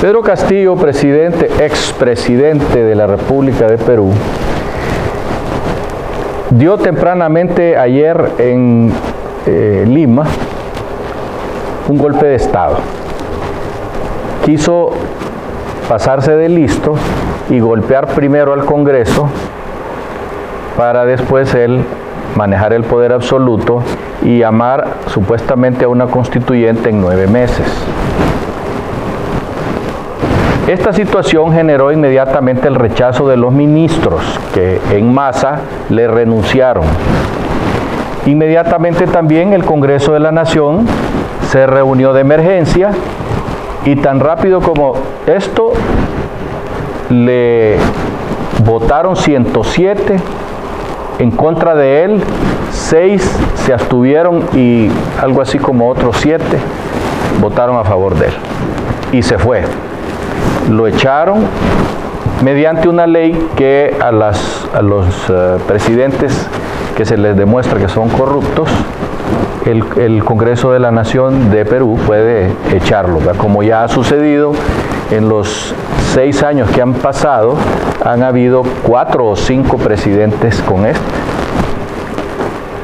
Pedro Castillo, presidente, expresidente de la República de Perú, dio tempranamente ayer en eh, Lima un golpe de Estado. Quiso pasarse de listo y golpear primero al Congreso para después él manejar el poder absoluto y llamar supuestamente a una constituyente en nueve meses. Esta situación generó inmediatamente el rechazo de los ministros que en masa le renunciaron. Inmediatamente también el Congreso de la Nación se reunió de emergencia y tan rápido como esto le votaron 107 en contra de él, 6 se abstuvieron y algo así como otros 7 votaron a favor de él. Y se fue. Lo echaron mediante una ley que a, las, a los uh, presidentes que se les demuestra que son corruptos, el, el, Congreso de la Nación de Perú puede echarlo, como ya ha sucedido en los seis años que han pasado, han habido cuatro o cinco presidentes con este,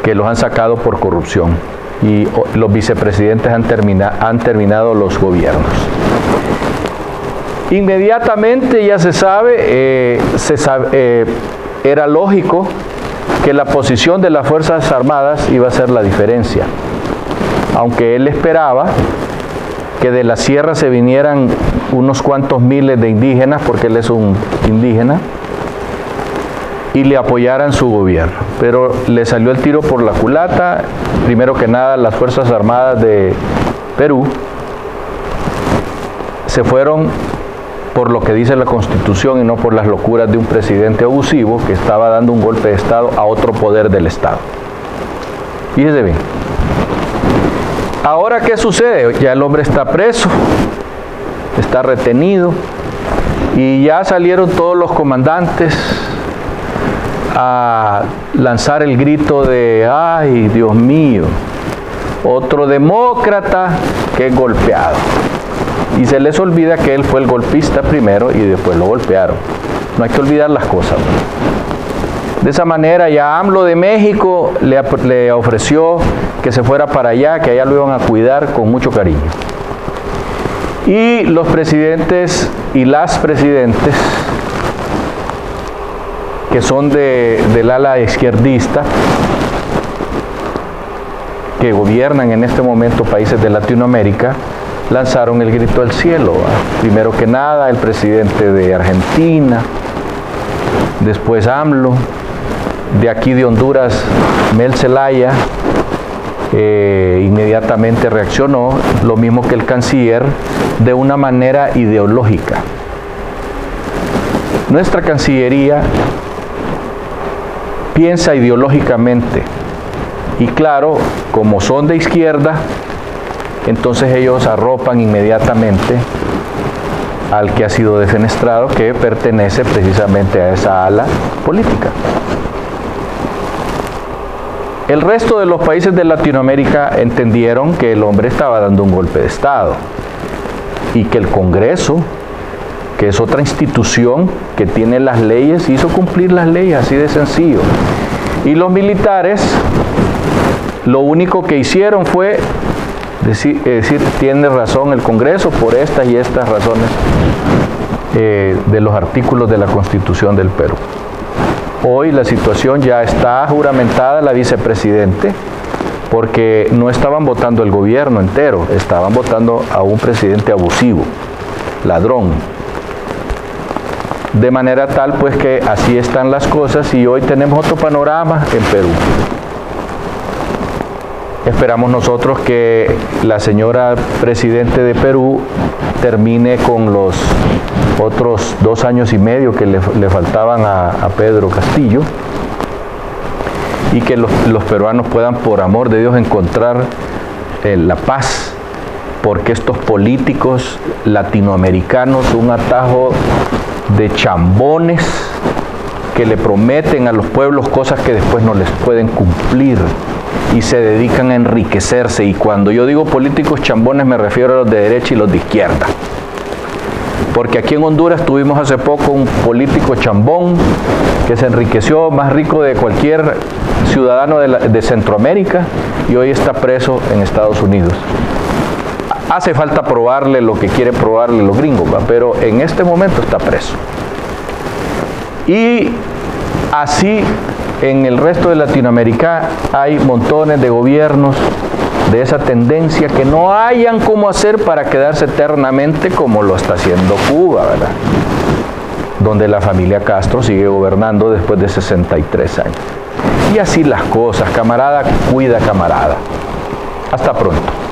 que los han sacado por corrupción y los vicepresidentes han, termina, han terminado los gobiernos. Inmediatamente ya se sabe, eh, eh, era lógico que la posición de las Fuerzas Armadas iba a ser la diferencia. Aunque él esperaba que de la sierra se vinieran unos cuantos miles de indígenas, porque él es un indígena, y le apoyaran su gobierno. Pero le salió el tiro por la culata, primero que nada las Fuerzas Armadas de Perú se fueron por lo que dice la Constitución y no por las locuras de un presidente abusivo que estaba dando un golpe de Estado a otro poder del Estado. Fíjese bien. Ahora, ¿qué sucede? Ya el hombre está preso, está retenido y ya salieron todos los comandantes a lanzar el grito de, ay, Dios mío, otro demócrata que es golpeado. Y se les olvida que él fue el golpista primero y después lo golpearon. No hay que olvidar las cosas. De esa manera ya AMLO de México le, ofreció que se fuera para allá, que allá lo iban a cuidar con mucho cariño. Y los presidentes y las presidentes que son de, del ala izquierdista, que gobiernan en este momento países de Latinoamérica, lanzaron el grito al cielo. Primero que nada, el presidente de Argentina, después AMLO, de aquí de Honduras, Mel Zelaya, eh, inmediatamente reaccionó, lo mismo que el canciller, de una manera ideológica. Nuestra Cancillería piensa ideológicamente y claro, como son de izquierda, entonces ellos arropan inmediatamente al que ha sido defenestrado, que pertenece precisamente a esa ala política. El resto de los países de Latinoamérica entendieron que el hombre estaba dando un golpe de Estado y que el Congreso, que es otra institución que tiene las leyes, hizo cumplir las leyes, así de sencillo. Y los militares lo único que hicieron fue decir, decir tiene razón el Congreso por estas y estas razones eh, de los artículos de la Constitución del Perú. Hoy la situación ya está juramentada la vicepresidente porque no estaban votando el gobierno entero, estaban votando a un presidente abusivo, ladrón. De manera tal pues que así están las cosas y hoy tenemos otro panorama en Perú. Esperamos nosotros que la señora presidente de Perú termine con los otros dos años y medio que le, faltaban a, Pedro Castillo y que los, los, peruanos puedan, por amor de Dios, encontrar eh, la paz, porque estos políticos latinoamericanos, un atajo de chambones que le prometen a los pueblos cosas que después no les pueden cumplir y se dedican a enriquecerse. Y cuando yo digo políticos chambones me refiero a los de derecha y los de izquierda. porque aquí en Honduras tuvimos hace poco un político chambón que se enriqueció más rico de cualquier ciudadano de, Centroamérica y hoy está preso en Estados Unidos. Hace falta probarle lo que quiere probarle los gringos, pero en este momento está preso. Y así en el resto de Latinoamérica hay montones de gobiernos de esa tendencia que no hayan cómo hacer para quedarse eternamente como lo está haciendo Cuba, ¿verdad? Donde la familia Castro sigue gobernando después de 63 años. Y así las cosas, camarada cuida camarada. Hasta pronto.